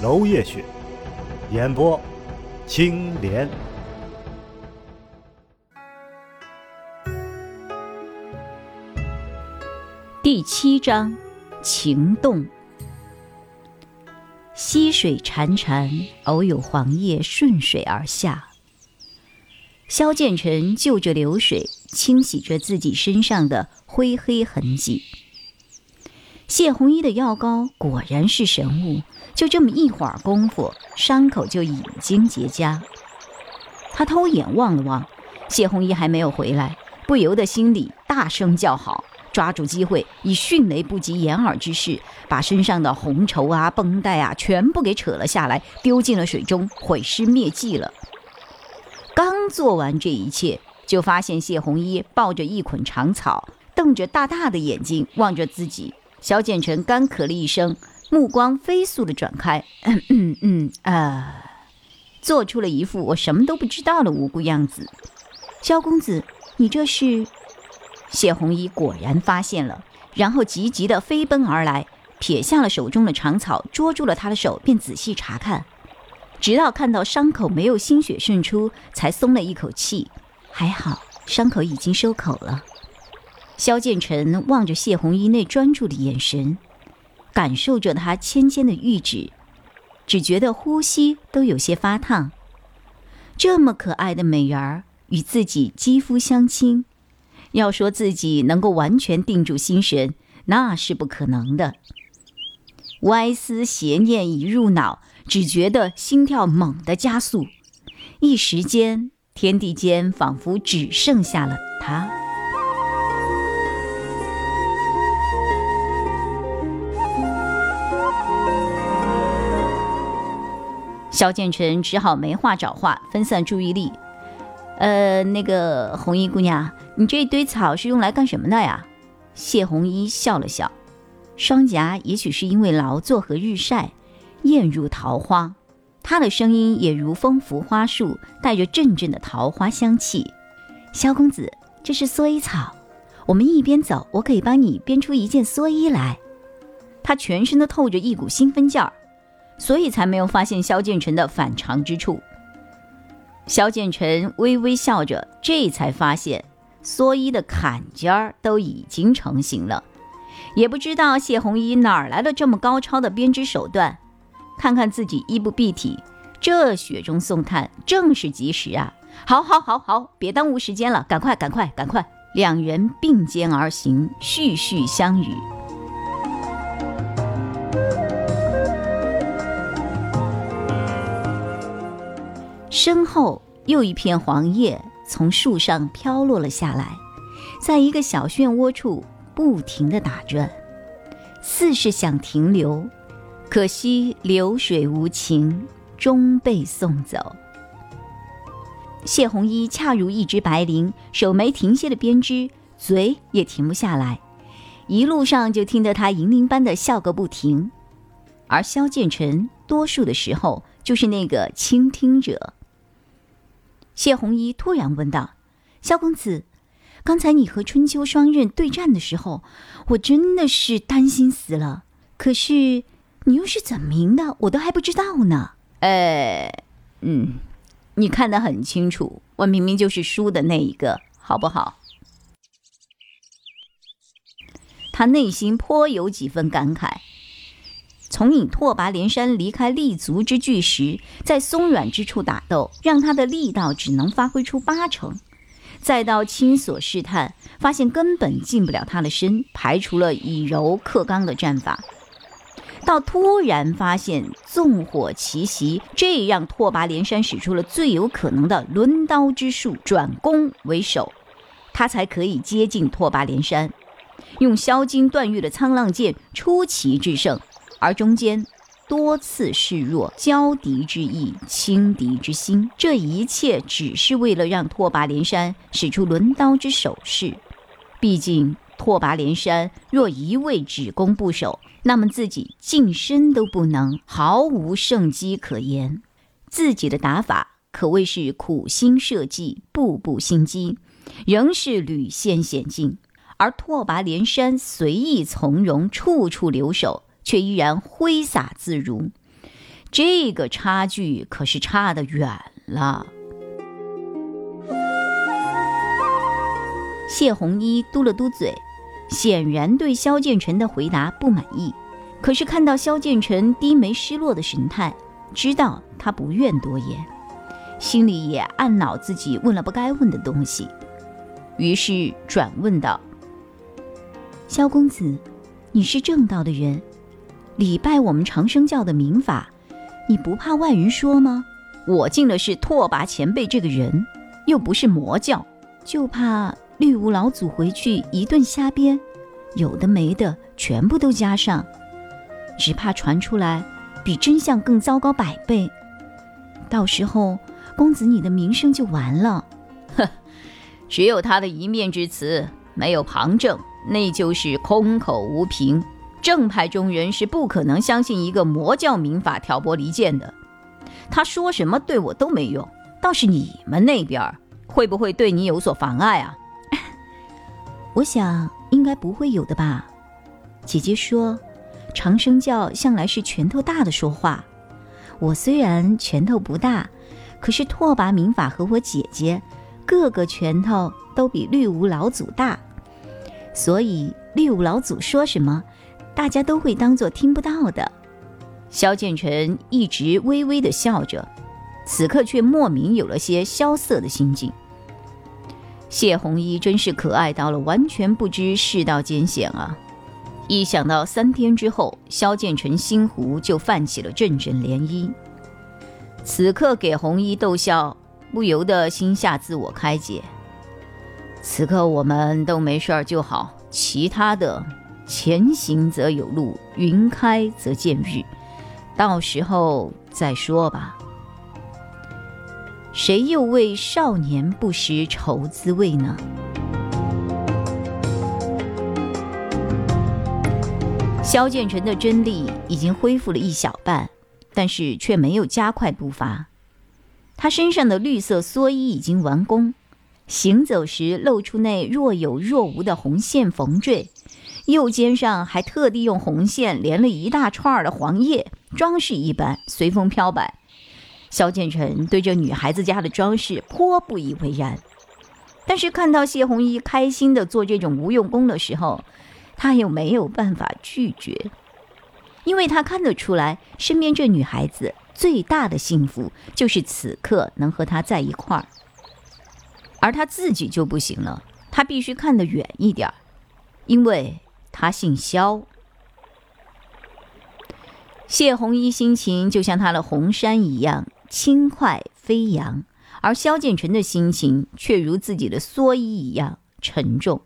楼夜雪，演播，青莲。第七章，情动。溪水潺潺，偶有黄叶顺水而下。萧剑尘就着流水，清洗着自己身上的灰黑痕迹。谢红衣的药膏果然是神物。就这么一会儿功夫，伤口就已经结痂。他偷眼望了望，谢红衣还没有回来，不由得心里大声叫好，抓住机会，以迅雷不及掩耳之势，把身上的红绸啊、绷带啊全部给扯了下来，丢进了水中，毁尸灭迹了。刚做完这一切，就发现谢红衣抱着一捆长草，瞪着大大的眼睛望着自己。萧剑尘干咳了一声。目光飞速的转开，嗯嗯嗯啊，做出了一副我什么都不知道的无辜样子。萧公子，你这是？谢红衣果然发现了，然后急急的飞奔而来，撇下了手中的长草，捉住了他的手，便仔细查看，直到看到伤口没有鲜血渗出，才松了一口气。还好，伤口已经收口了。萧剑尘望着谢红衣那专注的眼神。感受着他纤纤的玉指，只觉得呼吸都有些发烫。这么可爱的美人儿与自己肌肤相亲，要说自己能够完全定住心神，那是不可能的。歪思邪念一入脑，只觉得心跳猛地加速，一时间天地间仿佛只剩下了他。萧剑尘只好没话找话，分散注意力。呃，那个红衣姑娘，你这一堆草是用来干什么的呀？谢红衣笑了笑，双颊也许是因为劳作和日晒，艳如桃花。她的声音也如风拂花树，带着阵阵的桃花香气。萧公子，这是蓑衣草，我们一边走，我可以帮你编出一件蓑衣来。她全身都透着一股兴奋劲儿。所以才没有发现萧剑尘的反常之处。萧剑尘微微笑着，这才发现蓑衣的坎肩儿都已经成型了，也不知道谢红衣哪儿来的这么高超的编织手段。看看自己衣不蔽体，这雪中送炭正是及时啊！好，好，好，好，别耽误时间了，赶快，赶快，赶快！两人并肩而行，絮絮相语。身后又一片黄叶从树上飘落了下来，在一个小漩涡处不停地打转，似是想停留，可惜流水无情，终被送走。谢红衣恰如一只白绫，手没停歇的编织，嘴也停不下来，一路上就听得他银铃般的笑个不停。而萧剑尘多数的时候就是那个倾听者。谢红衣突然问道：“萧公子，刚才你和春秋双刃对战的时候，我真的是担心死了。可是你又是怎么赢的，我都还不知道呢。”“呃，嗯，你看得很清楚，我明明就是输的那一个，好不好？”他内心颇有几分感慨。从引拓跋连山离开立足之巨石，在松软之处打斗，让他的力道只能发挥出八成；再到亲所试探，发现根本近不了他的身，排除了以柔克刚的战法；到突然发现纵火奇袭，这让拓跋连山使出了最有可能的抡刀之术，转攻为守，他才可以接近拓跋连山，用削金断玉的沧浪剑出奇制胜。而中间，多次示弱，交敌之意，轻敌之心。这一切只是为了让拓跋连山使出抡刀之手势。毕竟，拓跋连山若一味只攻不守，那么自己近身都不能，毫无胜机可言。自己的打法可谓是苦心设计，步步心机，仍是屡陷险境。而拓跋连山随意从容，处处留守。却依然挥洒自如，这个差距可是差得远了。谢红衣嘟了嘟嘴，显然对萧剑尘的回答不满意。可是看到萧剑尘低眉失落的神态，知道他不愿多言，心里也暗恼自己问了不该问的东西，于是转问道：“萧公子，你是正道的人。”礼拜我们长生教的民法，你不怕外人说吗？我敬的是拓跋前辈这个人，又不是魔教，就怕绿芜老祖回去一顿瞎编，有的没的全部都加上，只怕传出来比真相更糟糕百倍。到时候公子你的名声就完了。哼，只有他的一面之词，没有旁证，那就是空口无凭。正派中人是不可能相信一个魔教民法挑拨离间的，他说什么对我都没用。倒是你们那边会不会对你有所妨碍啊？我想应该不会有的吧。姐姐说，长生教向来是拳头大的说话。我虽然拳头不大，可是拓跋民法和我姐姐，个个拳头都比绿芜老祖大，所以绿芜老祖说什么。大家都会当做听不到的。萧剑尘一直微微的笑着，此刻却莫名有了些萧瑟的心境。谢红衣真是可爱到了完全不知世道艰险啊！一想到三天之后萧剑尘心湖就泛起了阵阵涟漪，此刻给红衣逗笑，不由得心下自我开解。此刻我们都没事儿就好，其他的。前行则有路，云开则见日，到时候再说吧。谁又为少年不识愁滋味呢？萧剑尘的真力已经恢复了一小半，但是却没有加快步伐。他身上的绿色蓑衣已经完工，行走时露出那若有若无的红线缝缀。右肩上还特地用红线连了一大串的黄叶，装饰一般，随风飘摆。萧剑尘对这女孩子家的装饰颇不以为然，但是看到谢红衣开心的做这种无用功的时候，他又没有办法拒绝，因为他看得出来，身边这女孩子最大的幸福就是此刻能和他在一块儿，而他自己就不行了，他必须看得远一点，因为。他姓萧，谢红衣心情就像他的红衫一样轻快飞扬，而萧剑成的心情却如自己的蓑衣一样沉重，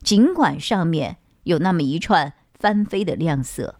尽管上面有那么一串翻飞的亮色。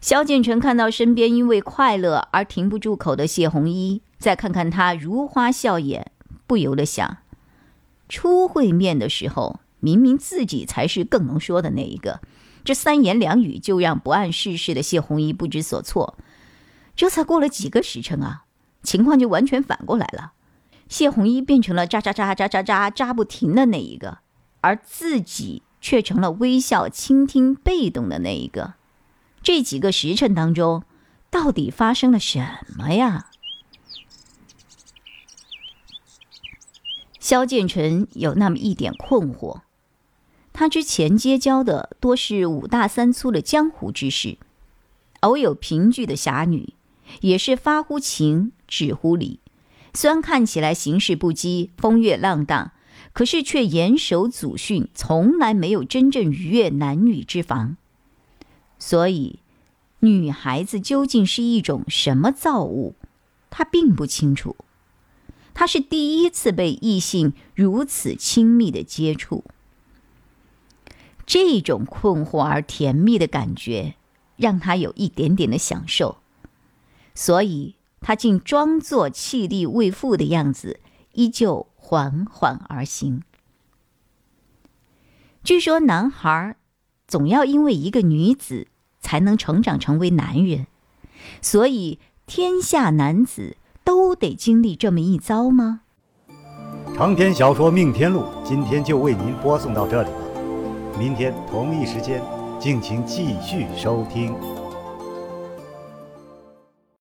萧剑成看到身边因为快乐而停不住口的谢红衣，再看看他如花笑颜，不由得想：初会面的时候。明明自己才是更能说的那一个，这三言两语就让不谙世事的谢红衣不知所措。这才过了几个时辰啊，情况就完全反过来了。谢红衣变成了喳喳喳喳喳喳喳不停的那一个，而自己却成了微笑倾听、被动的那一个。这几个时辰当中，到底发生了什么呀？萧剑尘有那么一点困惑。他之前结交的多是五大三粗的江湖之士，偶有凭据的侠女，也是发乎情，止乎礼。虽然看起来行事不羁、风月浪荡，可是却严守祖训，从来没有真正逾越男女之防。所以，女孩子究竟是一种什么造物，他并不清楚。他是第一次被异性如此亲密的接触。这种困惑而甜蜜的感觉，让他有一点点的享受，所以他竟装作气力未复的样子，依旧缓缓而行。据说男孩总要因为一个女子才能成长成为男人，所以天下男子都得经历这么一遭吗？长篇小说《命天录》今天就为您播送到这里，明天同一时间，敬请继续收听。